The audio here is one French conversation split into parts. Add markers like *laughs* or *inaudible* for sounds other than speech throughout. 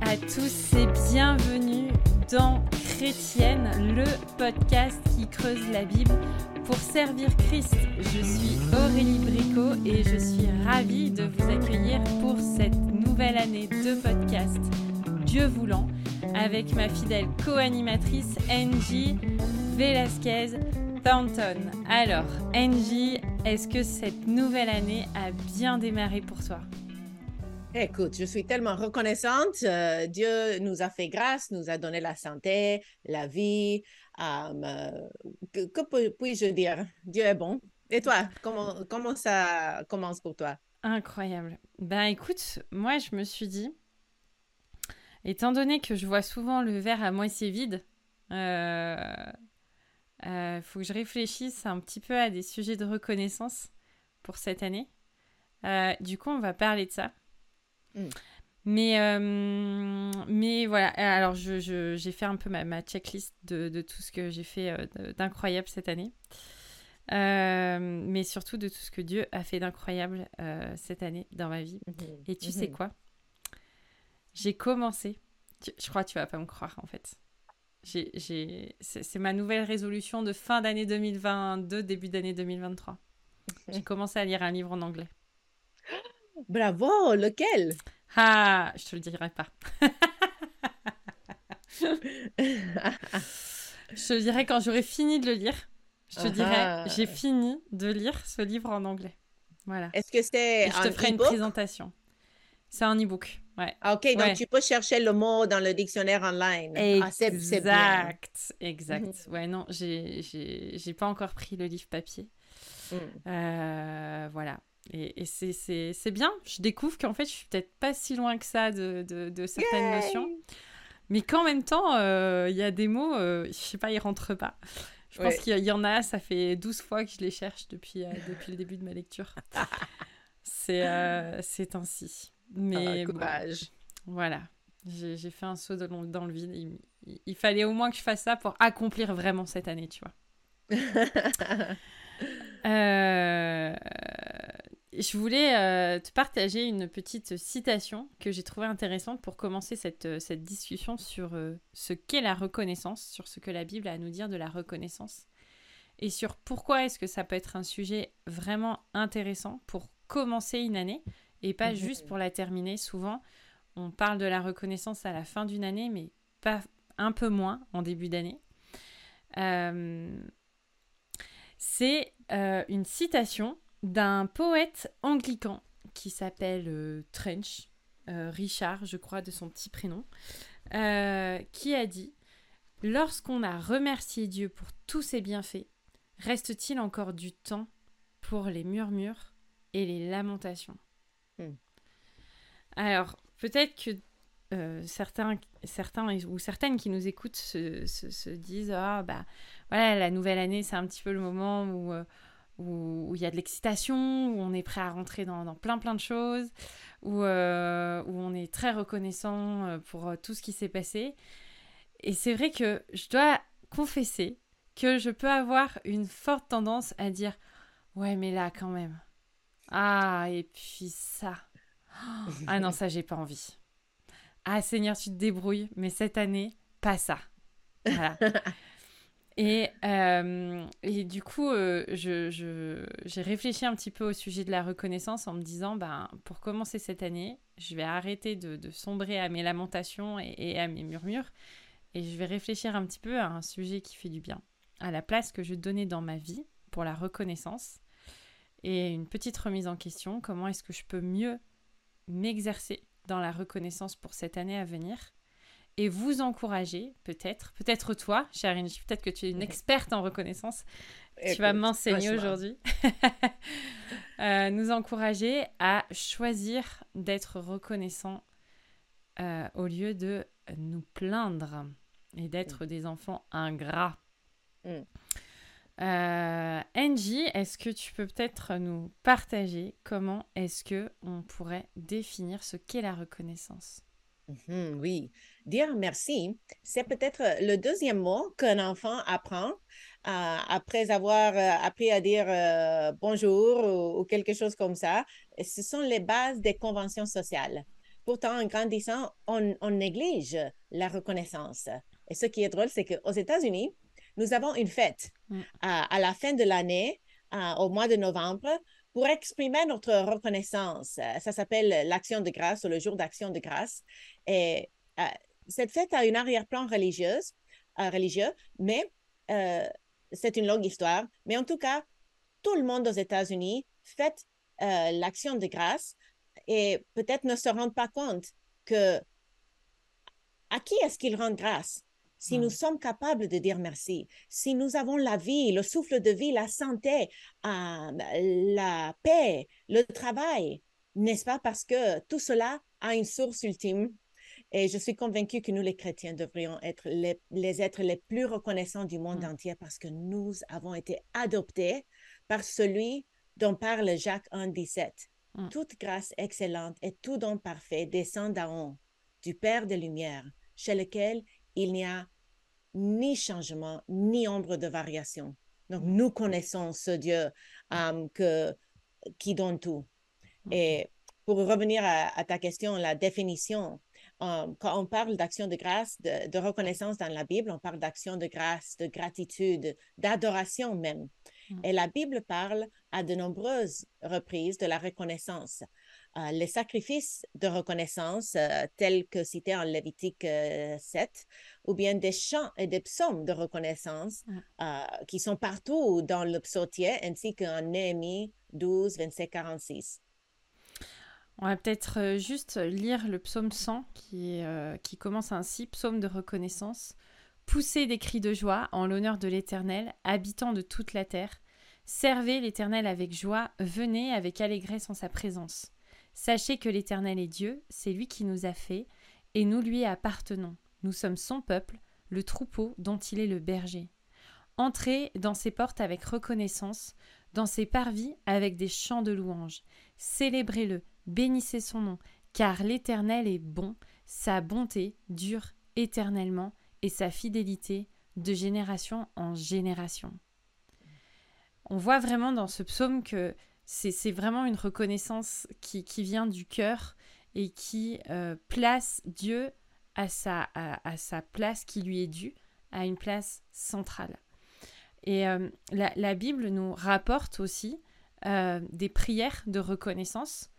à tous et bienvenue dans Chrétienne, le podcast qui creuse la Bible pour servir Christ. Je suis Aurélie Bricot et je suis ravie de vous accueillir pour cette nouvelle année de podcast Dieu voulant avec ma fidèle co-animatrice Angie Velasquez Thornton. Alors, Angie, est-ce que cette nouvelle année a bien démarré pour toi? Écoute, je suis tellement reconnaissante. Euh, Dieu nous a fait grâce, nous a donné la santé, la vie. Euh, que, puis-je dire? Dieu est bon. Et toi, comment, ça commence pour toi? Incroyable. Ben écoute, moi je me suis dit, étant donné que je vois souvent le verre à moitié vide, il euh, faut que je réfléchisse un petit peu à des sujets de reconnaissance pour cette année. du coup, on va parler de ça. Mm. Mais, euh, mais voilà, alors j'ai je, fait un peu ma, ma checklist de, de, tout ce que j'ai fait euh, d'incroyable cette année. Euh, mais surtout de tout ce que Dieu a fait d'incroyable cette année dans ma vie. Mm-hmm. Et tu sais mm-hmm. quoi? J'ai commencé, je crois que tu vas pas me croire en fait. C'est ma nouvelle résolution de fin d'année 2022, début d'année 2023. J'ai commencé à lire un livre en anglais. *laughs* Bravo, lequel? Ah, je te le dirai pas. *laughs* je te le dirai quand j'aurai fini de le lire. Je te dirai, ah. j'ai fini de lire ce livre en anglais. Voilà. Est-ce que c'est Je te ferai une présentation. C'est un e-book. Ouais. Ah, ok, donc tu peux chercher le mot dans le dictionnaire online. Exact, ah, exact. exact. Mhm. Ouais, non, j'ai pas encore pris le livre papier. Mm. Euh, voilà. Et, c'est bien. Je découvre qu'en fait, je suis peut-être pas si loin que ça de, de, certaines notions. Mais qu'en même temps, euh, il y a des mots, euh, je sais pas, ils rentrent pas. Je pense qu'il y, en a, ça fait 12 fois que je les cherche depuis, euh, depuis le début de ma lecture. *laughs* c'est ainsi. Mais ah, courage. voilà. J'ai fait un saut dans, dans le vide. Il, il, fallait au moins que je fasse ça pour accomplir vraiment cette année, tu vois. *laughs* euh je voulais euh, te partager une petite citation que j'ai trouvée intéressante pour commencer cette, euh, cette discussion sur euh, ce qu'est la reconnaissance, sur ce que la Bible a à nous dire de la reconnaissance, et sur pourquoi est-ce que ça peut être un sujet vraiment intéressant pour commencer une année, et pas juste pour la terminer. Souvent, on parle de la reconnaissance à la fin d'une année, mais pas un peu moins en début d'année. C'est une citation d'un poète anglican qui s'appelle euh, Trench, euh, Richard, je crois, de son petit prénom, euh, qui a dit Lorsqu'on a remercié Dieu pour tous ses bienfaits, reste-t-il encore du temps pour les murmures et les lamentations hmm. Alors, peut-être que certains, certains ou certaines qui nous écoutent se, disent Ah, bah voilà, la nouvelle année, c'est un petit peu le moment où où, il y a de l'excitation, où on est prêt à rentrer dans, plein plein de choses, où, euh, où on est très reconnaissant euh, pour euh, tout ce qui s'est passé. Et c'est vrai que je dois confesser que je peux avoir une forte tendance à dire ouais mais là quand même. Ah et puis ça. *laughs* Ah non ça j'ai pas envie. Ah Seigneur tu te débrouilles mais cette année pas ça. Voilà. *laughs* Et, euh, et, du coup, euh, j'ai réfléchi un petit peu au sujet de la reconnaissance en me disant, ben, pour commencer cette année, je vais arrêter de, sombrer à mes lamentations et, à mes murmures, et je vais réfléchir un petit peu à un sujet qui fait du bien, à la place que je donnais dans ma vie pour la reconnaissance, et une petite remise en question, comment est-ce que je peux mieux m'exercer dans la reconnaissance pour cette année à venir? Et vous encourager, peut-être, peut-être toi, chère Inge, peut-être que tu es une experte en reconnaissance, tu vas m'enseigner aujourd'hui, *laughs* euh, nous encourager à choisir d'être reconnaissant euh, au lieu de nous plaindre et d'être mm. des enfants ingrats. Mm. Euh, Angie, est-ce que tu peux peut-être nous partager comment est-ce que on pourrait définir ce qu'est la reconnaissance? Mhm, oui, dire merci, c'est peut-être le deuxième mot qu'un enfant apprend euh, après avoir euh, appris à dire euh, bonjour ou, quelque chose comme ça. ce sont les bases des conventions sociales. pourtant, en grandissant, on, on néglige la reconnaissance. Et ce qui est drôle, c'est qu'aux États-Unis, nous avons une fête Mm. à, la fin de l'année, au mois de novembre, pour exprimer notre reconnaissance. Euh, Ça s'appelle l'Action de grâce ou le jour d'Action de grâce. Et euh, cette fête a une arrière-plan religieuse, euh, religieux, mais euh, c'est une longue histoire. Mais en tout cas, tout le monde aux États-Unis fête euh, l'Action de grâce et peut-être ne se rendent pas compte que à qui est-ce qu'ils rendent grâce? Si nous sommes capables de dire merci, si nous avons la vie, le souffle de vie, la santé, euh, la paix, le travail, n'est-ce pas? Parce que tout cela a une source ultime. Et je suis convaincue que nous, les chrétiens, devrions être les, les êtres les plus reconnaissants du monde Mm. entier parce que nous avons été adoptés par celui dont parle Jacques 1, 17. Mm. Toute grâce excellente et tout don parfait descend d'en haut, du Père des Lumières, chez lequel il n'y a ni changement, ni ombre de variation. Donc, nous connaissons ce Dieu euh, que, qui donne tout. Et pour revenir à, à ta question, la définition, euh, quand on parle d'action de grâce, de, de reconnaissance dans la Bible, on parle d'action de grâce, de gratitude, d'adoration même. Mm. Et la Bible parle à de nombreuses reprises de la reconnaissance. Euh, les sacrifices de reconnaissance, euh, tels que cités en Lévitique euh, 7, ou bien des chants et des psaumes de reconnaissance euh, qui sont partout dans le psautier, ainsi qu'en Néhémie 12, 27, 46. On va peut-être euh, juste lire le psaume 100 qui, euh, qui commence ainsi, psaume de reconnaissance. Poussez des cris de joie en l'honneur de l'Éternel, habitant de toute la terre. Servez l'Éternel avec joie, venez avec allégresse en sa présence. Sachez que l'Éternel est Dieu, c'est lui qui nous a fait, et nous lui appartenons. Nous sommes son peuple, le troupeau dont il est le berger. Entrez dans ses portes avec reconnaissance, dans ses parvis avec des chants de louange. Célébrez-le, bénissez son nom, car l'Éternel est bon, sa bonté dure éternellement et sa fidélité de génération en génération. On voit vraiment dans ce psaume que c'est vraiment une reconnaissance qui, vient du cœur et qui euh, place Dieu à sa, place qui lui est due, à une place centrale. Et euh, la, la, Bible nous rapporte aussi euh, des prières de reconnaissance.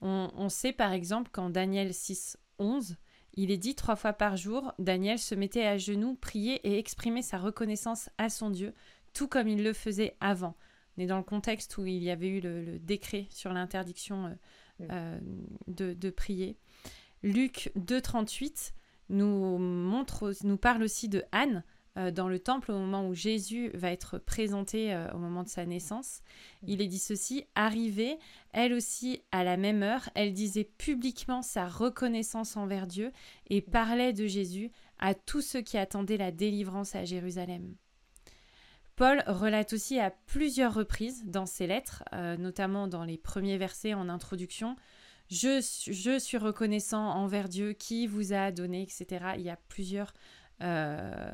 On, on, sait par exemple qu'en Daniel 6, 11, il est dit trois fois par jour, Daniel se mettait à genoux, priait et exprimait sa reconnaissance à son Dieu, tout comme il le faisait avant. On est dans le contexte où il y avait eu le, le décret sur l'interdiction euh, euh, de, de, prier. Luc 2, 38 nous, montre, nous parle aussi de Anne, euh, dans le temple au moment où Jésus va être présenté euh, au moment de sa naissance. Il est dit ceci, arrivée, elle aussi à la même heure, elle disait publiquement sa reconnaissance envers Dieu et parlait de Jésus à tous ceux qui attendaient la délivrance à Jérusalem. Paul relate aussi à plusieurs reprises dans ses lettres, euh, notamment dans les premiers versets en introduction, je, suis reconnaissant envers Dieu qui vous a donné, etc. Il y a plusieurs euh,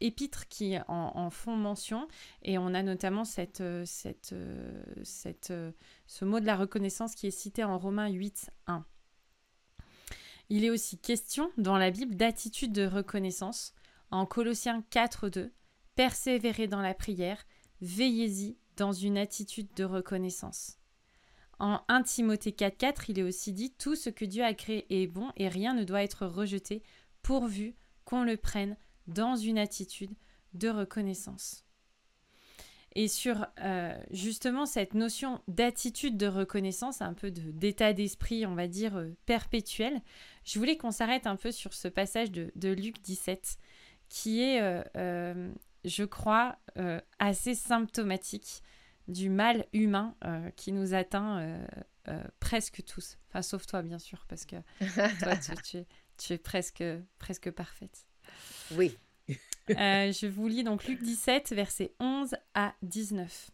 épîtres qui en, font mention et on a notamment cette, ce mot de la reconnaissance qui est cité en Romains 8, 1. Il est aussi question dans la Bible d'attitude de reconnaissance en Colossiens 4, 2. Persévérez dans la prière, veillez-y dans une attitude de reconnaissance. En 1 Timothée 4, 4, il est aussi dit Tout ce que Dieu a créé est bon et rien ne doit être rejeté pourvu qu'on le prenne dans une attitude de reconnaissance. Et sur euh, justement cette notion d'attitude de reconnaissance, un peu d'état d'esprit, on va dire, euh, perpétuel, je voulais qu'on s'arrête un peu sur ce passage de, de Luc 17, qui est, euh, je crois, assez symptomatique du mal humain qui nous atteint presque tous. Enfin, sauf toi, bien sûr, parce que *laughs* toi, tu, tu es tu es presque, presque parfaite. Oui. euh, je vous lis donc Luc 17, versets 11 à 19.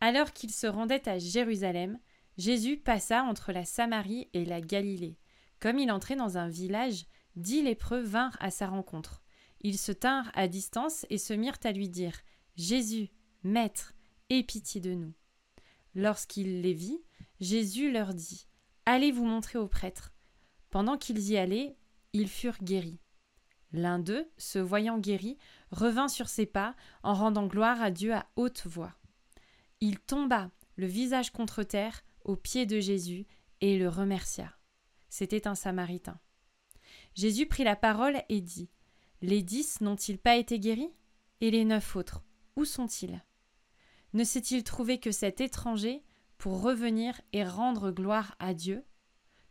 Alors qu'il se rendait à Jérusalem, Jésus passa entre la Samarie et la Galilée. Comme il entrait dans un village, dix lépreux vinrent à sa rencontre. Ils se tinrent à distance et se mirent à lui dire Jésus, Maître, aie pitié de nous. Lorsqu'il les vit, Jésus leur dit Allez vous montrer au prêtre. Pendant qu'ils y allaient, ils furent guéris. L'un d'eux, se voyant guéri, revint sur ses pas en rendant gloire à Dieu à haute voix. Il tomba, le visage contre terre, aux pieds de Jésus, et le remercia. C'était un Samaritain. Jésus prit la parole et dit Les dix n'ont-ils pas été guéris? Et les neuf autres, où sont-ils? Ne s'est-il trouvé que cet étranger pour revenir et rendre gloire à Dieu?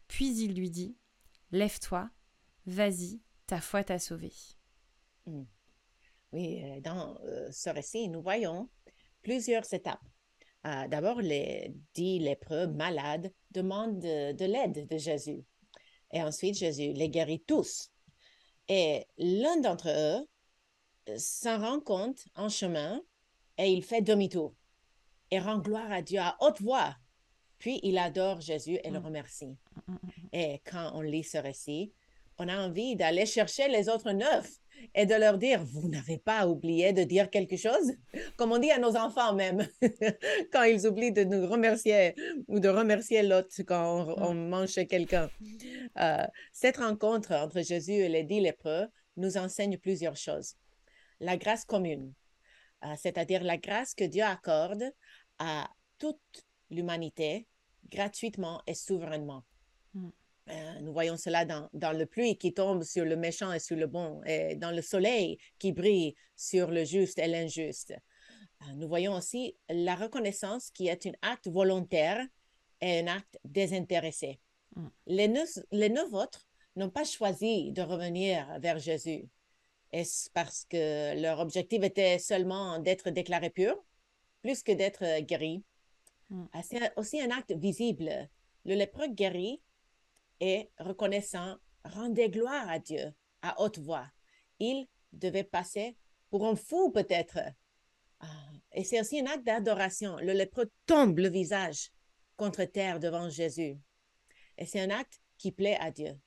Puis il lui dit Lève-toi, vas-y, ta foi t'a sauvé. Hmm. Oui, euh, dans euh, ce récit, nous voyons plusieurs étapes. Euh, d'abord, les dix lépreux malades demandent de, l'aide de Jésus. Et ensuite, Jésus les guérit tous. Et l'un d'entre eux s'en rend compte en chemin et il fait demi-tour et rend gloire à Dieu à haute voix. Puis il adore Jésus et le mm. remercie. Mm, mm, et quand on lit ce récit, on a envie d'aller chercher les autres neuf et de leur dire, vous n'avez pas oublié de dire quelque chose, comme on dit à nos enfants même, *laughs* quand ils oublient de nous remercier ou de remercier l'autre quand on, mange chez quelqu'un. Euh, cette rencontre entre Jésus et les dix lépreux nous enseigne plusieurs choses. La grâce commune, euh, c'est-à-dire la grâce que Dieu accorde à toute l'humanité gratuitement et souverainement. Mm. Euh, nous voyons cela dans, dans, le pluie qui tombe sur le méchant et sur le bon, et dans le soleil qui brille sur le juste et l'injuste. Euh, nous voyons aussi la reconnaissance qui est un acte volontaire et un acte désintéressé. Mm. Les, neuf, les neuf autres n'ont pas choisi de revenir vers Jésus. Est-ce parce que leur objectif était seulement d'être déclaré pur, plus que d'être guéri? Mm. Ah, c'est aussi un acte visible. Le lépreux guéri et reconnaissant rendait gloire à Dieu à haute voix. Il devait passer pour un fou peut-être. Ah, et c'est aussi un acte d'adoration. Le lépreux tombe le visage contre terre devant Jésus. Et c'est un acte qui plaît à Dieu.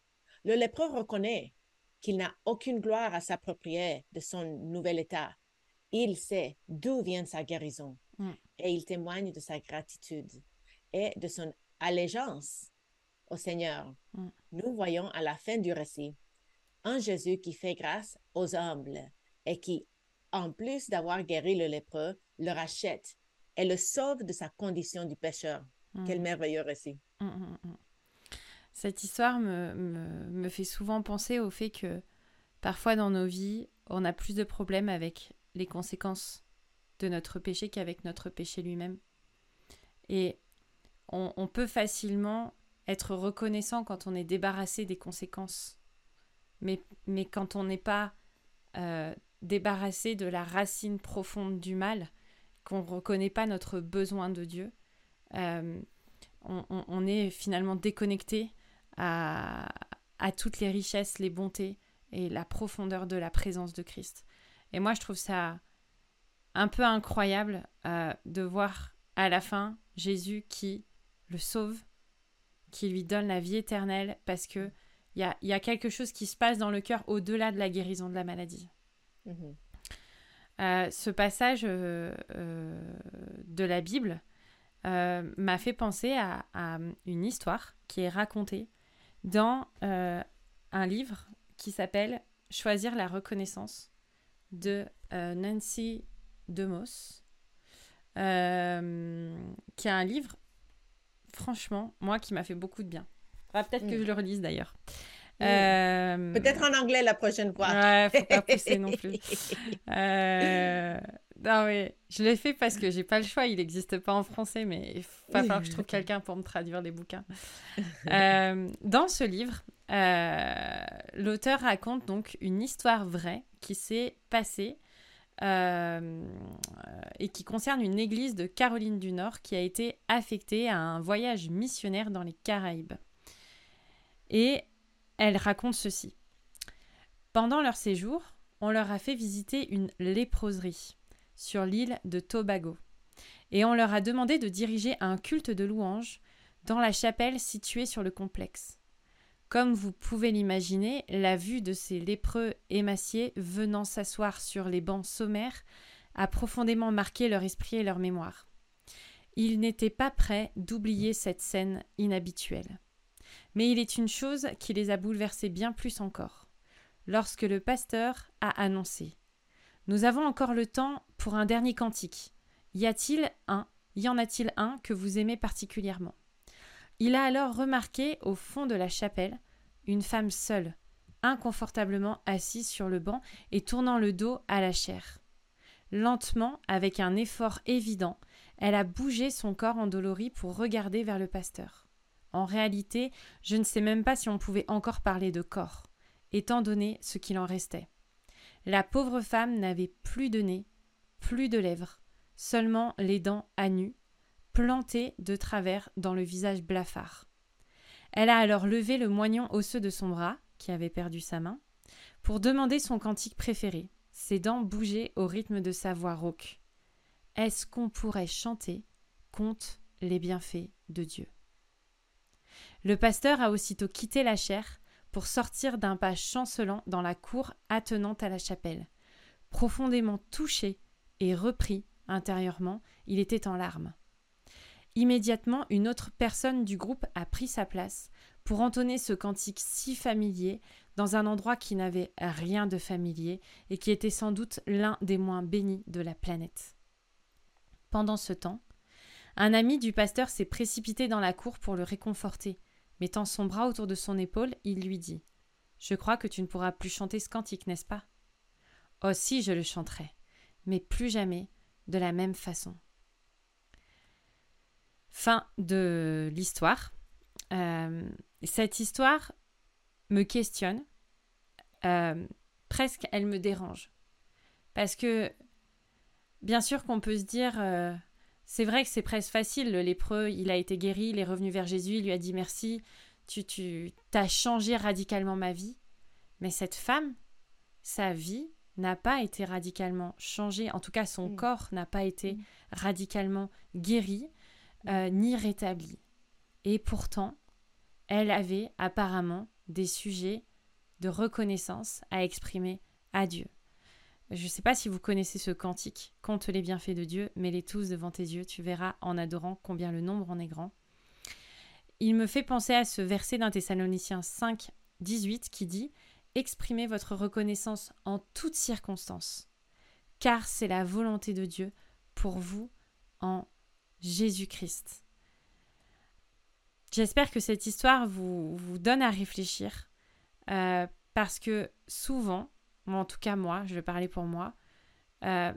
Le lépreux reconnaît qu'il n'a aucune gloire à s'approprier de son nouvel état. Il sait d'où vient sa guérison mm. et il témoigne de sa gratitude et de son allégeance au Seigneur. Mm. Nous voyons à la fin du récit un Jésus qui fait grâce aux humbles et qui, en plus d'avoir guéri le lépreux, le rachète et le sauve de sa condition du pécheur. Mm. Quel merveilleux récit. Mm, Cette histoire me, me, me, fait souvent penser au fait que parfois dans nos vies, on a plus de problèmes avec les conséquences de notre péché qu'avec notre péché lui-même. Et on, on, peut facilement être reconnaissant quand on est débarrassé des conséquences. Mais, mais quand on n'est pas euh, débarrassé de la racine profonde du mal, qu'on ne reconnaît pas notre besoin de Dieu, euh, on, est finalement déconnecté à, toutes les richesses, les bontés et la profondeur de la présence de Christ. Et moi, je trouve ça un peu incroyable euh, de voir à la fin Jésus qui le sauve qui lui donne la vie éternelle parce que il y a, y a, quelque chose qui se passe dans le cœur au-delà de la guérison de la maladie. Mhm. Euh, ce passage euh, euh, de la Bible m'a fait penser à, à, une histoire qui est racontée dans un livre qui s'appelle Choisir la reconnaissance de Nancy DeMoss, qui est un livre franchement, moi qui m'a fait beaucoup de bien. Peut-être que mm. je le relise d'ailleurs. Euh, Peut-être en anglais la prochaine fois. Ouais, faut pas *laughs* pousser non plus. Euh... Non, oui, je l'ai fait parce que j'ai pas le choix. Il n'existe pas en français, mais il va falloir que je trouve quelqu'un pour me traduire les bouquins. *laughs* Euh, dans ce livre, l'auteur raconte donc une histoire vraie qui s'est passée et qui concerne une église de Caroline du Nord qui a été affectée à un voyage missionnaire dans les Caraïbes. Et elle raconte ceci. Pendant leur séjour, on leur a fait visiter une léproserie sur l'île de Tobago. Et on leur a demandé de diriger un culte de louange dans la chapelle située sur le complexe. Comme vous pouvez l'imaginer, la vue de ces lépreux émaciés venant s'asseoir sur les bancs sommaires a profondément marqué leur esprit et leur mémoire. Ils n'étaient pas prêts d'oublier cette scène inhabituelle. Mais il est une chose qui les a bouleversés bien plus encore. Lorsque le pasteur a annoncé Nous avons encore le temps pour un dernier cantique. Y a-t-il un Y en a-t-il un que vous aimez particulièrement? Il a alors remarqué au fond de la chapelle une femme seule, inconfortablement assise sur le banc et tournant le dos à la chair. Lentement, avec un effort évident, elle a bougé son corps endolori pour regarder vers le pasteur. En réalité, je ne sais même pas si on pouvait encore parler de corps, étant donné ce qu'il en restait. La pauvre femme n'avait plus de nez, plus de lèvres, seulement les dents à nu, plantées de travers dans le visage blafard. Elle a alors levé le moignon osseux de son bras, qui avait perdu sa main, pour demander son cantique préféré. Ses dents bougeaient au rythme de sa voix rauque. Est-ce qu'on pourrait chanter Compte les bienfaits de Dieu? Le pasteur a aussitôt quitté la chair pour sortir d'un pas chancelant dans la cour attenante à la chapelle. Profondément touché et repris intérieurement, il était en larmes. Immédiatement, une autre personne du groupe a pris sa place pour entonner ce cantique si familier dans un endroit qui n'avait rien de familier et qui était sans doute l'un des moins bénis de la planète. Pendant ce temps, un ami du pasteur s'est précipité dans la cour pour le réconforter. Mettant son bras autour de son épaule, il lui dit Je crois que tu ne pourras plus chanter ce cantique, n'est-ce pas? Oh si, je le chanterai, mais plus jamais de la même façon. Fin de l'histoire. Euh, cette histoire me questionne, euh, presque elle me dérange. Parce que, bien sûr qu'on peut se dire, euh, c'est vrai que c'est presque facile, le lépreux, il a été guéri, il est revenu vers Jésus, il lui a dit merci, tu, tu as changé radicalement ma vie. Mais cette femme, sa vie n'a pas été radicalement changée, en tout cas son mm. corps n'a pas été mm. radicalement guéri. Euh, ni rétablie. Et pourtant, elle avait apparemment des sujets de reconnaissance à exprimer à Dieu. Je ne sais pas si vous connaissez ce cantique, compte les bienfaits de Dieu, mets-les tous devant tes yeux, tu verras en adorant combien le nombre en est grand. Il me fait penser à ce verset d'un Thessaloniciens 5, 18 qui dit Exprimez votre reconnaissance en toutes circonstances, car c'est la volonté de Dieu pour vous en Jésus-Christ. J'espère que cette histoire vous, vous donne à réfléchir euh, parce que souvent, en tout cas moi, je vais parler pour moi, euh,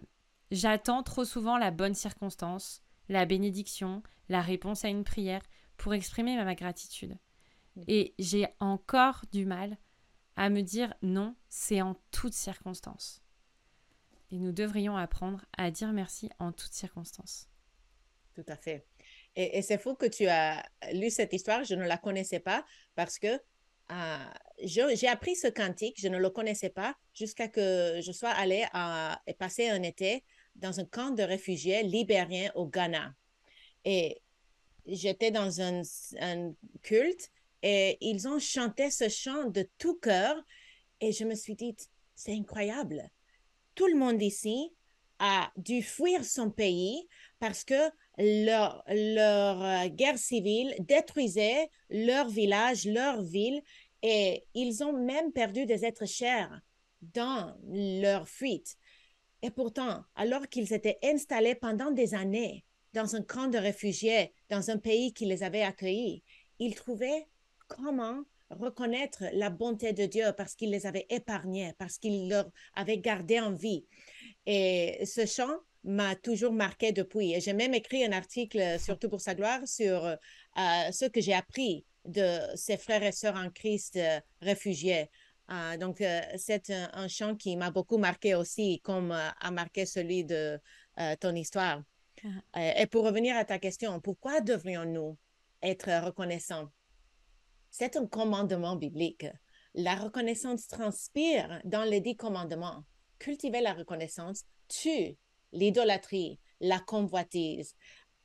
j'attends trop souvent la bonne circonstance, la bénédiction, la réponse à une prière pour exprimer ma gratitude. Et j'ai encore du mal à me dire non, c'est en toutes circonstances. Et nous devrions apprendre à dire merci en toutes circonstances tout à fait. Et, c'est fou que tu as lu cette histoire, je ne la connaissais pas parce que euh, j'ai appris ce cantique, je ne le connaissais pas jusqu'à que je sois allée et passer un été dans un camp de réfugiés libériens au Ghana. Et j'étais dans un, culte et ils ont chanté ce chant de tout cœur et je me suis dit, c'est incroyable. Tout le monde ici a dû fuir son pays parce que leur, euh, guerre civile détruisait leur village, leur ville, et ils ont même perdu des êtres chers dans leur fuite. Et pourtant, alors qu'ils étaient installés pendant des années dans un camp de réfugiés, dans un pays qui les avait accueillis, ils trouvaient comment reconnaître la bonté de Dieu parce qu'il les avait épargnés, parce qu'il leur avait gardé en vie. Et ce chant m'a toujours marqué depuis. Et j'ai même écrit un article, euh, surtout pour sa gloire, sur euh, ce que j'ai appris de ses frères et sœurs en Christ euh, réfugiés. donc, c'est un, chant qui m'a beaucoup marqué aussi, comme a marqué celui de ton histoire. Ah. et pour revenir à ta question, pourquoi devrions-nous être reconnaissants? C'est un commandement biblique. La reconnaissance transpire dans les dix commandements. Cultiver la reconnaissance tue l'idolâtrie, la convoitise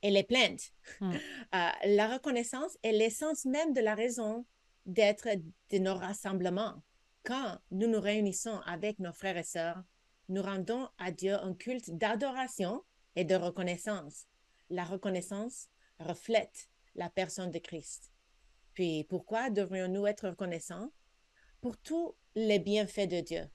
et les plaintes. Hmm. *laughs* Euh, la reconnaissance est l'essence même de la raison d'être de nos rassemblements. Quand nous nous réunissons avec nos frères et sœurs, nous rendons à Dieu un culte d'adoration et de reconnaissance. La reconnaissance reflète la personne de Christ. Puis pourquoi devrions-nous être reconnaissants? Pour tous les bienfaits de Dieu,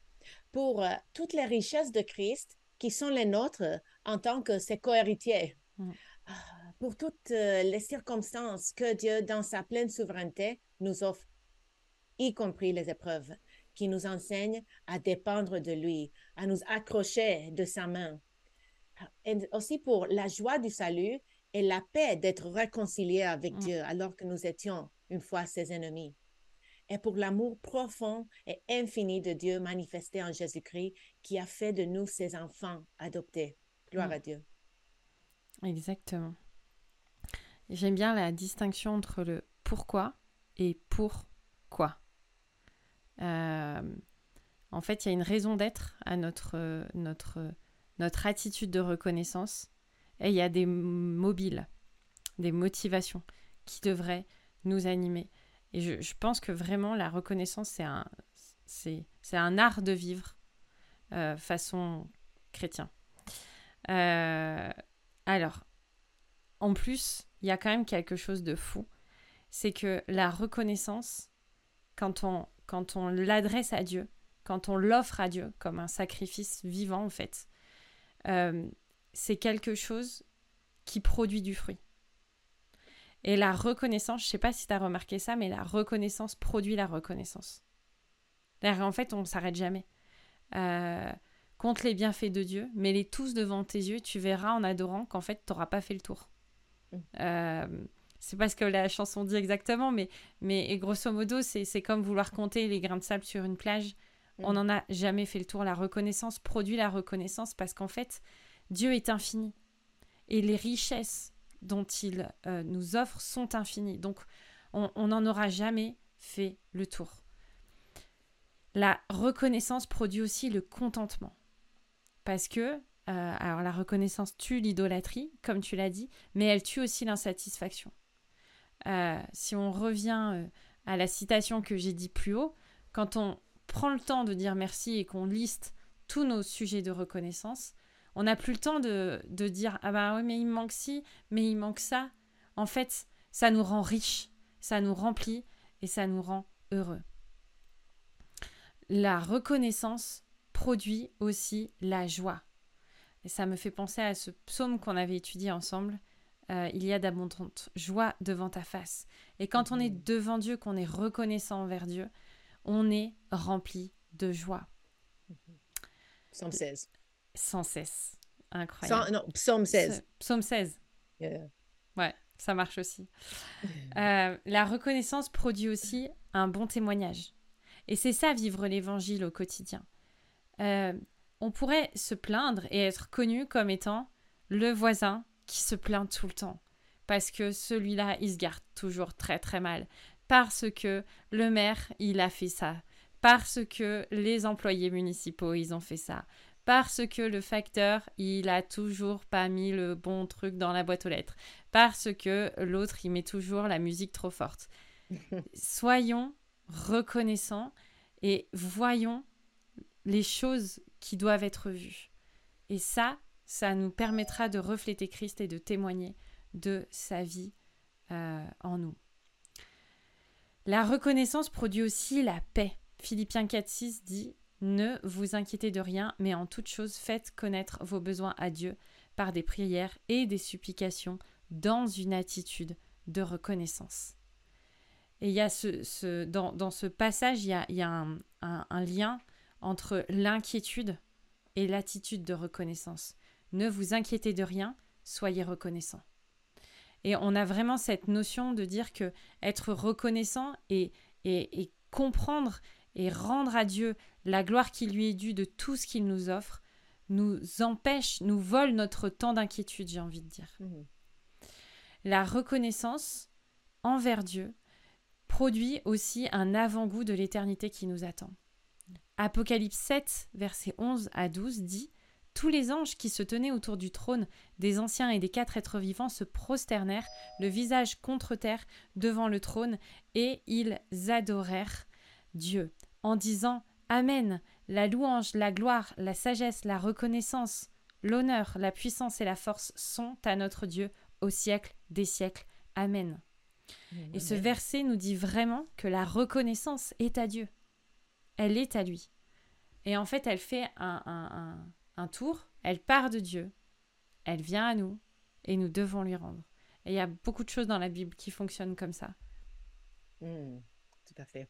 pour euh, toutes les richesses de Christ qui sont les nôtres en tant que ses co-héritiers, Mm. Ah, pour toutes euh, les circonstances que Dieu, dans sa pleine souveraineté, nous offre, y compris les épreuves, qui nous enseignent à dépendre de lui, à nous accrocher de sa main. Et aussi pour la joie du salut et la paix d'être réconciliés avec Mm. Dieu alors que nous étions une fois ses ennemis. Et pour l'amour profond et infini de Dieu manifesté en Jésus-Christ qui a fait de nous ses enfants adoptés. Gloire Mm. à Dieu. Exactement. J'aime bien la distinction entre le pourquoi et pourquoi. Euh, en fait, il y a une raison d'être à notre, notre, notre attitude de reconnaissance et il y a des mobiles, des motivations qui devraient nous animer. Et je, pense que vraiment la reconnaissance, c'est un, art de vivre euh, façon chrétien. Euh, alors, en plus, il y a quand même quelque chose de fou. C'est que la reconnaissance, quand on, quand on l'adresse à Dieu, quand on l'offre à Dieu comme un sacrifice vivant, en fait, euh, c'est quelque chose qui produit du fruit. Et la reconnaissance, je ne sais pas si tu as remarqué ça, mais la reconnaissance produit la reconnaissance. En fait, on ne s'arrête jamais. Euh, compte les bienfaits de Dieu, mets-les tous devant tes yeux, tu verras en adorant qu'en fait, tu n'auras pas fait le tour. Mm. Euh, c'est pas ce que la chanson dit exactement, mais, mais grosso modo, c'est comme vouloir compter les grains de sable sur une plage. Mm. On n'en a jamais fait le tour. La reconnaissance produit la reconnaissance parce qu'en fait, Dieu est infini. Et les richesses dont il euh, nous offre sont infinies. Donc, on n'en aura jamais fait le tour. La reconnaissance produit aussi le contentement. Parce que, euh, alors la reconnaissance tue l'idolâtrie, comme tu l'as dit, mais elle tue aussi l'insatisfaction. Euh, si on revient à la citation que j'ai dit plus haut, quand on prend le temps de dire merci et qu'on liste tous nos sujets de reconnaissance, on n'a plus le temps de, de dire ah bah oui mais il me manque ci, mais il manque ça. En fait, ça nous rend riches, ça nous remplit et ça nous rend heureux. La reconnaissance produit aussi la joie. Et ça me fait penser à ce psaume qu'on avait étudié ensemble. Euh, il y a d'abondante joie devant ta face. Et quand on est devant Dieu, qu'on est reconnaissant envers Dieu, on est rempli de joie. Psaume 16. Sans cesse. Incroyable. Sans- non, psaume 16. Psaume 16. Yeah. Ouais, ça marche aussi. *laughs* Euh, la reconnaissance produit aussi un bon témoignage. Et c'est ça, vivre l'évangile au quotidien. Euh, on pourrait se plaindre et être connu comme étant le voisin qui se plaint tout le temps. Parce que celui-là, il se garde toujours très très mal. Parce que le maire, il a fait ça. Parce que les employés municipaux, ils ont fait ça. Parce que le facteur, il a toujours pas mis le bon truc dans la boîte aux lettres. Parce que l'autre, il met toujours la musique trop forte. *laughs* Soyons reconnaissants et voyons les choses qui doivent être vues. Et ça, ça nous permettra de refléter Christ et de témoigner de sa vie euh, en nous. La reconnaissance produit aussi la paix. Philippiens 4.6 dit Ne vous inquiétez de rien, mais en toute chose faites connaître vos besoins à Dieu par des prières et des supplications dans une attitude de reconnaissance. Et il y a ce, dans, dans, ce passage, il y a, il y a un lien entre l'inquiétude et l'attitude de reconnaissance. Ne vous inquiétez de rien, soyez reconnaissant. Et on a vraiment cette notion de dire que être reconnaissant et, et, et comprendre et rendre à Dieu la gloire qui lui est due de tout ce qu'il nous offre, nous empêche, nous vole notre temps d'inquiétude, j'ai envie de dire. Mmh. La reconnaissance envers Dieu produit aussi un avant-goût de l'éternité qui nous attend. Apocalypse 7, versets 11 à 12 dit Tous les anges qui se tenaient autour du trône des anciens et des quatre êtres vivants se prosternèrent, le visage contre terre, devant le trône, et ils adorèrent Dieu, en disant Amen, la louange, la gloire, la sagesse, la reconnaissance, l'honneur, la puissance et la force sont à notre Dieu au siècle des siècles. Amen. Et ce verset nous dit vraiment que la reconnaissance est à Dieu. Elle est à lui. Et en fait, elle fait un, un, tour, elle part de Dieu, elle vient à nous, et nous devons lui rendre. Et il y a beaucoup de choses dans la Bible qui fonctionnent comme ça. Hmm, tout à fait.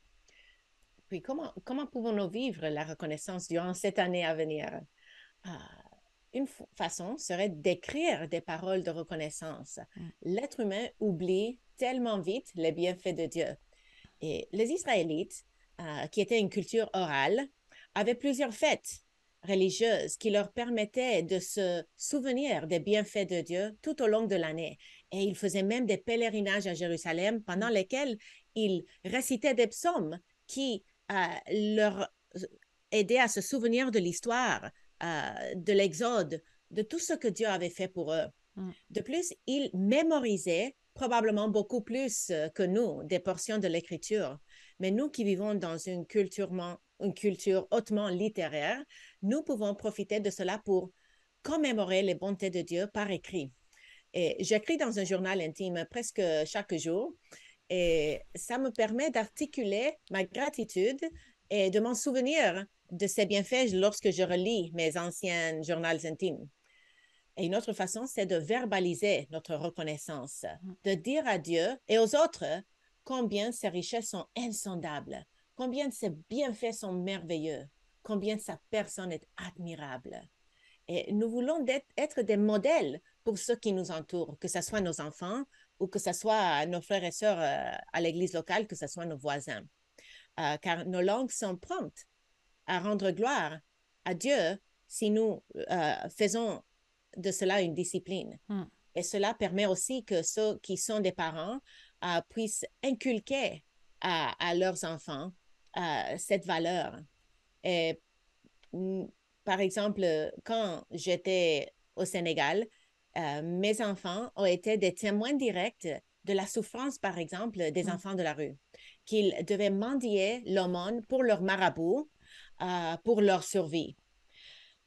Puis comment, comment pouvons-nous vivre la reconnaissance durant cette année à venir? Ah, une façon serait d'écrire des paroles de reconnaissance. Mm. L'être humain oublie tellement vite les bienfaits de Dieu. Et les Israélites, euh, qui étaient une culture orale, avaient plusieurs fêtes religieuses qui leur permettaient de se souvenir des bienfaits de Dieu tout au long de l'année. Et ils faisaient même des pèlerinages à Jérusalem pendant mm. lesquels ils récitaient des psaumes qui euh, leur aidaient à se souvenir de l'histoire euh, de l'Exode, de tout ce que Dieu avait fait pour eux. Mm. De plus, ils mémorisaient probablement beaucoup plus euh, que nous des portions de l'Écriture. Mais nous qui vivons dans une culture, une culture hautement littéraire, nous pouvons profiter de cela pour commémorer les bontés de Dieu par écrit. Et j'écris dans un journal intime presque chaque jour et ça me permet d'articuler ma gratitude et de m'en souvenir de ces bienfaits lorsque je relis mes anciens journaux intimes. Et une autre façon, c'est de verbaliser notre reconnaissance, mm. de dire à Dieu et aux autres combien ses richesses sont insondables, combien ses bienfaits sont merveilleux, combien sa personne est admirable. Et nous voulons être des modèles pour ceux qui nous entourent, que ce soit nos enfants ou que ce soit nos frères et sœurs euh, à l'église locale, que ce soit nos voisins. Euh, car nos langues sont promptes à rendre gloire à Dieu si nous euh, faisons de cela une discipline. Hmm. Et cela permet aussi que ceux qui sont des parents euh, puissent inculquer à, leurs enfants cette valeur. Et, mm, par exemple, quand j'étais au Sénégal, mes enfants ont été des témoins directs de la souffrance, par exemple, des hmm. enfants de la rue, qu'ils devaient mendier l'aumône pour leur marabout euh, pour leur survie.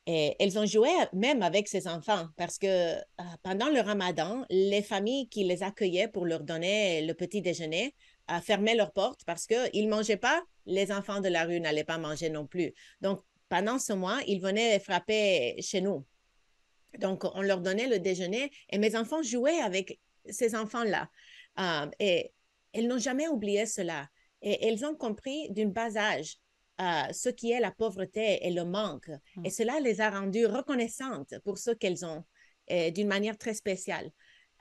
Et elles ont joué même avec ces enfants parce que euh, pendant le ramadan, les familles qui les accueillaient pour leur donner le petit déjeuner euh, fermaient leurs portes parce qu'ils ne mangeaient pas, les enfants de la rue n'allaient pas manger non plus. Donc, pendant ce mois, ils venaient frapper chez nous. Donc, on leur donnait le déjeuner et mes enfants jouaient avec ces enfants-là. et elles n'ont jamais oublié cela. Et elles ont compris d'un bas âge ce qui est la pauvreté et le manque. Et mm. cela les a rendues reconnaissantes pour ce qu'elles ont d'une manière très spéciale.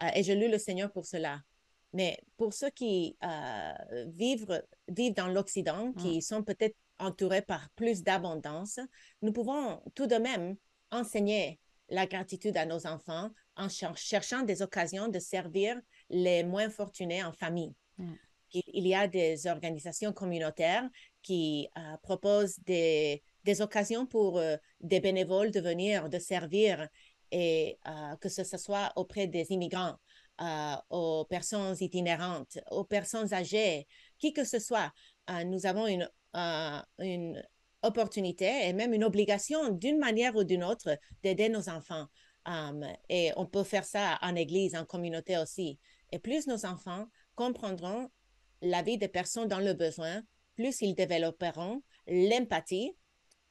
Euh, et je loue le Seigneur pour cela. Mais pour ceux qui euh, vivent, vivent dans l'Occident, qui sont peut-être entourés par plus d'abondance, nous pouvons tout de même enseigner la gratitude à nos enfants en cherchant des occasions de servir les moins fortunés en famille. Il y a des organisations communautaires qui euh, proposent des, occasions pour euh, des bénévoles de venir, de servir, et euh, que ce, soit auprès des immigrants, aux personnes itinérantes, aux personnes âgées, qui que ce soit. nous avons une, une opportunité et même une obligation d'une manière ou d'une autre d'aider nos enfants. et on peut faire ça en église, en communauté aussi. Et plus nos enfants comprendront la vie des personnes dans le besoin, plus ils développeront l'empathie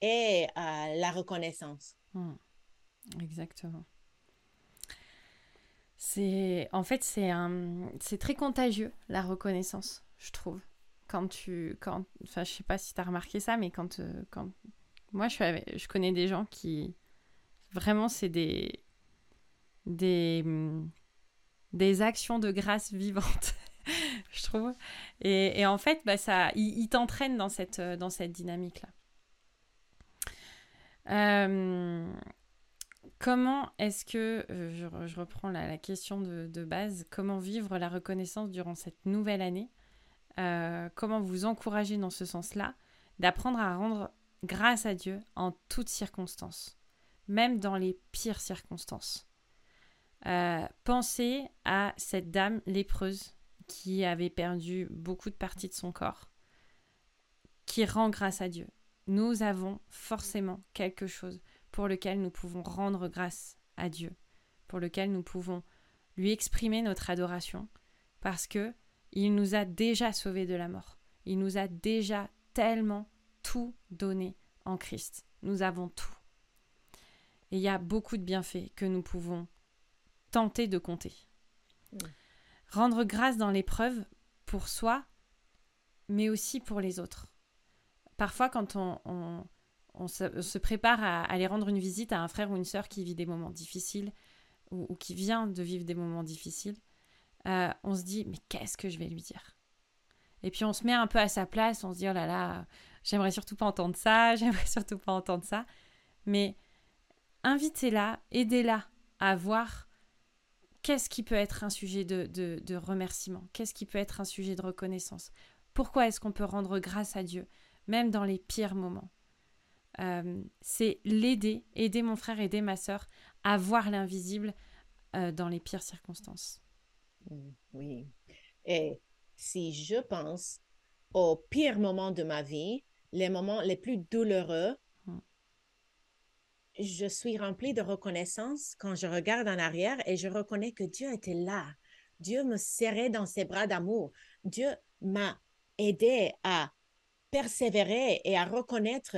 et euh, la reconnaissance. Hmm. Exactement. C'est en fait c'est un c'est très contagieux la reconnaissance, je trouve. Quand tu quand enfin je sais pas si tu as remarqué ça mais quand euh, quand moi je je connais des gens qui vraiment c'est des des des actions de grâce vivantes. *laughs* je trouve. Et, en fait, bah, ça, il, t'entraîne dans cette, euh, dans cette dynamique-là. Euh, comment est-ce que, je, reprends la, question de, base, comment vivre la reconnaissance durant cette nouvelle année? Comment vous encourager dans ce sens-là d'apprendre à rendre grâce à Dieu en toutes circonstances, même dans les pires circonstances Pensez à cette dame lépreuse qui avait perdu beaucoup de parties de son corps, qui rend grâce à Dieu. Nous avons forcément quelque chose pour lequel nous pouvons rendre grâce à Dieu, pour lequel nous pouvons lui exprimer notre adoration, parce que Il nous a déjà sauvés de la mort. Il nous a déjà tellement tout donné en Christ. Nous avons tout. Et il y a beaucoup de bienfaits que nous pouvons tenter de compter. Mm. Rendre grâce dans l'épreuve pour soi, mais aussi pour les autres. Parfois, quand on, se, prépare à aller rendre une visite à un frère ou une sœur qui vit des moments difficiles ou, qui vient de vivre des moments difficiles, euh, on se dit, mais qu'est-ce que je vais lui dire? Et puis on se met un peu à sa place, on se dit, oh là là, j'aimerais surtout pas entendre ça, *laughs* j'aimerais surtout pas entendre ça. Mais invitez-la, aidez-la à voir qu'est-ce qui peut être un sujet de, remerciement, qu'est-ce qui peut être un sujet de reconnaissance. Pourquoi est-ce qu'on peut rendre grâce à Dieu, même dans les pires moments? Euh, C'est l'aider, aider mon frère, aider ma sœur à voir l'invisible euh, dans les pires circonstances. Oui. Et si je pense aux pires moments de ma vie, les moments les plus douloureux, mm. je suis remplie de reconnaissance quand je regarde en arrière et je reconnais que Dieu était là. Dieu me serrait dans ses bras d'amour. Dieu m'a aidé à persévérer et à reconnaître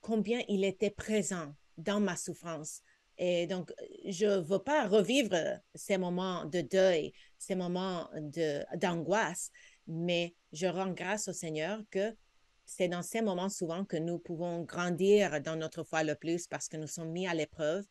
combien il était présent dans ma souffrance. Et donc, je ne veux pas revivre ces moments de deuil, ces moments d'angoisse, mais je rends grâce au Seigneur que c'est dans ces moments souvent que nous pouvons grandir dans notre foi le plus parce que nous sommes mis à l'épreuve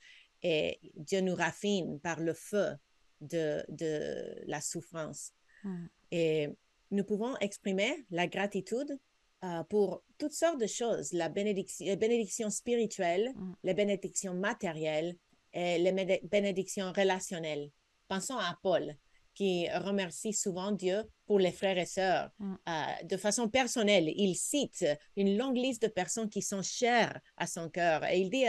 et Dieu nous raffine par le feu de, de la souffrance. Hmm. Et nous pouvons exprimer la gratitude euh, pour toutes sortes de choses, la bénédiction, les bénédictions spirituelles, hmm. les bénédictions matérielles et les bénédictions relationnelles. Pensons à Paul qui remercie souvent Dieu pour les frères et sœurs. Mm. Euh, de façon personnelle, il cite une longue liste de personnes qui sont chères à son cœur. Et il dit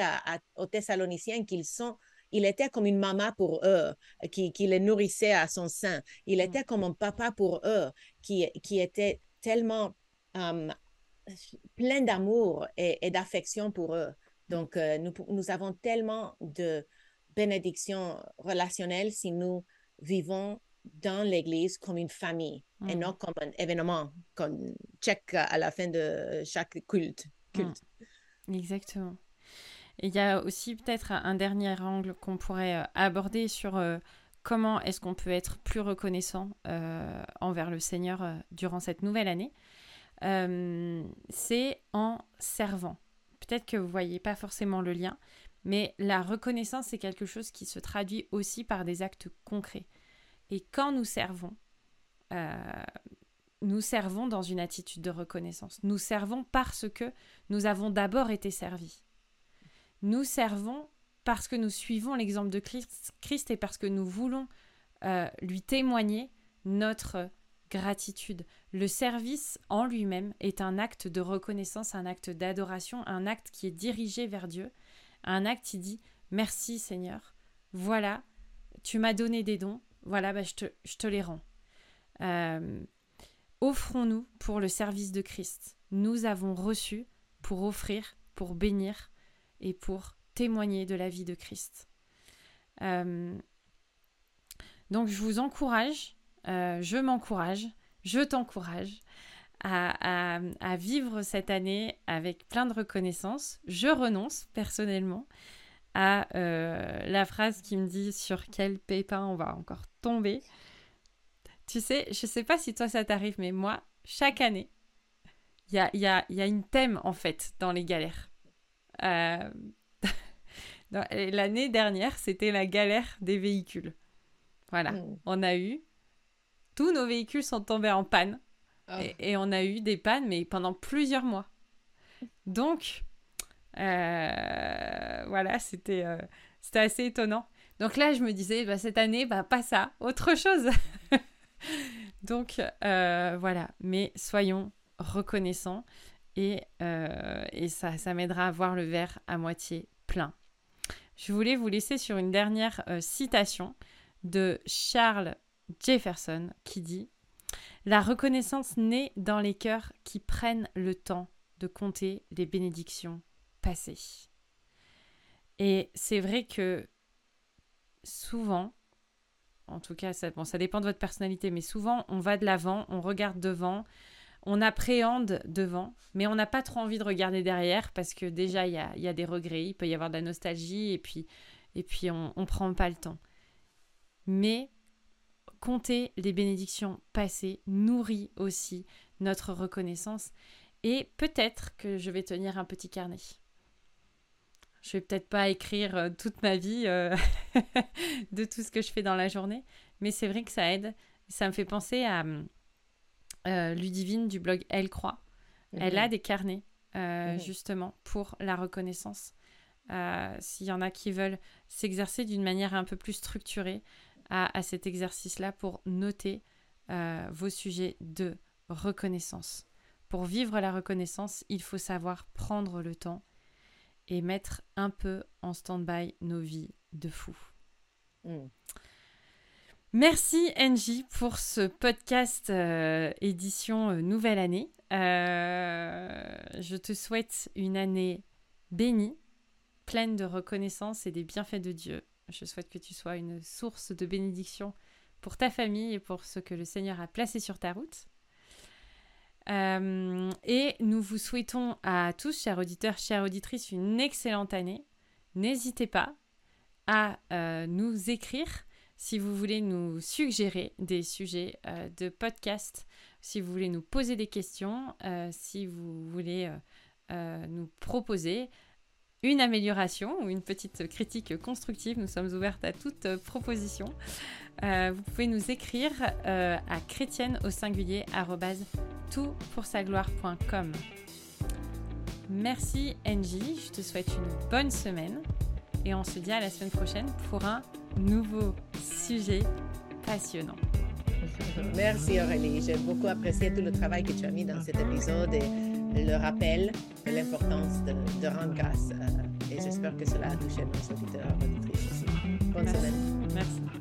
aux Thessaloniciens qu'ils sont il était comme une maman pour eux, qui, qui les nourrissait à son sein. Il mm. était comme un papa pour eux, qui, qui était tellement euh, plein d'amour et, d'affection pour eux. Donc, euh, nous, nous avons tellement de bénédictions relationnelles si nous vivons dans l'Église comme une famille et mm. non comme un événement qu'on check à la fin de chaque culte. culte. Mm. Exactement. Et il y a aussi peut-être un dernier angle qu'on pourrait euh, aborder sur euh, comment est-ce qu'on peut être plus reconnaissant euh, envers le Seigneur durant cette nouvelle année. C'est en servant. Peut-être que vous voyez pas forcément le lien, mais la reconnaissance, c'est quelque chose qui se traduit aussi par des actes concrets. Et quand nous servons, euh, nous servons dans une attitude de reconnaissance. Nous servons parce que nous avons d'abord été servis. Nous servons parce que nous suivons l'exemple de Christ, et parce que nous voulons euh, lui témoigner notre gratitude. Le service en lui-même est un acte de reconnaissance, un acte d'adoration, un acte qui est dirigé vers Dieu, un acte qui dit merci Seigneur, voilà, tu m'as donné des dons, voilà, bah, je, te, les rends. Euh, offrons-nous pour le service de Christ. Nous avons reçu pour offrir, pour bénir et pour témoigner de la vie de Christ. Euh, donc je vous encourage, euh, je m'encourage, je t'encourage à, vivre cette année avec plein de reconnaissance. Je renonce personnellement à la phrase qui me dit sur quel pépin on va encore tomber. Tu sais, je sais pas si toi ça t'arrive, mais moi, chaque année, il y a, y, a, y a, une thème en fait dans les galères. Euh, *laughs* l'année dernière, c'était la galère des véhicules. Voilà, hmm. on a eu. Tous nos véhicules sont tombés en panne. Ah. Et, on a eu des pannes, mais pendant plusieurs mois. Donc, euh, voilà, c'était euh, c'était assez étonnant. Donc là, je me disais, bah, cette année, bah, pas ça, autre chose. *laughs* Donc euh, voilà, mais soyons reconnaissants et, et ça, ça m'aidera à voir le verre à moitié plein. Je voulais vous laisser sur une dernière citation de Charles Jefferson qui dit La reconnaissance naît dans les cœurs qui prennent le temps de compter les bénédictions passées. Et c'est vrai que souvent, En tout cas, ça, dépend de votre personnalité, mais souvent, on va de l'avant, on regarde devant, on appréhende devant, mais on n'a pas trop envie de regarder derrière parce que déjà, il y a, y a, des regrets, il peut y avoir de la nostalgie, et puis, et puis on ne prend pas le temps. Mais compter les bénédictions passées nourrit aussi notre reconnaissance. Et peut-être que je vais tenir un petit carnet. Je vais peut-être pas écrire euh, toute ma vie euh, *laughs* de tout ce que je fais dans la journée, mais c'est vrai que ça aide. Ça me fait penser à euh, Ludivine du blog Elle Croit. Elle a des carnets, mhm. justement, pour la reconnaissance. S'il y en a qui veulent s'exercer d'une manière un peu plus structurée à, à cet exercice-là pour noter vos sujets de reconnaissance. Pour vivre la reconnaissance, il faut savoir prendre le temps et mettre un peu en stand-by nos vies de fou. Mm. Merci Angie pour ce podcast euh, édition euh, Nouvelle Année. Euh, je te souhaite une année bénie, pleine de reconnaissance et des bienfaits de Dieu. Je souhaite que tu sois une source de bénédiction pour ta famille et pour ce que le Seigneur a placé sur ta route. Euh, et nous vous souhaitons à tous, chers auditeurs, chères auditrices, une excellente année. N'hésitez pas à euh, nous écrire si vous voulez nous suggérer des sujets euh, de podcast, si vous voulez nous poser des questions, si vous voulez nous proposer une amélioration ou une petite critique constructive. Nous sommes ouvertes à toute proposition. Euh, vous pouvez nous écrire euh, à chrétienne au singulier toutpoursagloire.com. Merci Angie, je te souhaite une bonne semaine et on se dit à la semaine prochaine pour un nouveau sujet passionnant. Merci Aurélie, j'ai beaucoup apprécié tout le travail que tu as mis dans cet épisode le rappel de l'importance de, rendre grâce. Euh, et j'espère que cela a touché nos auditeurs et auditrices aussi. Bonne semaine. Merci.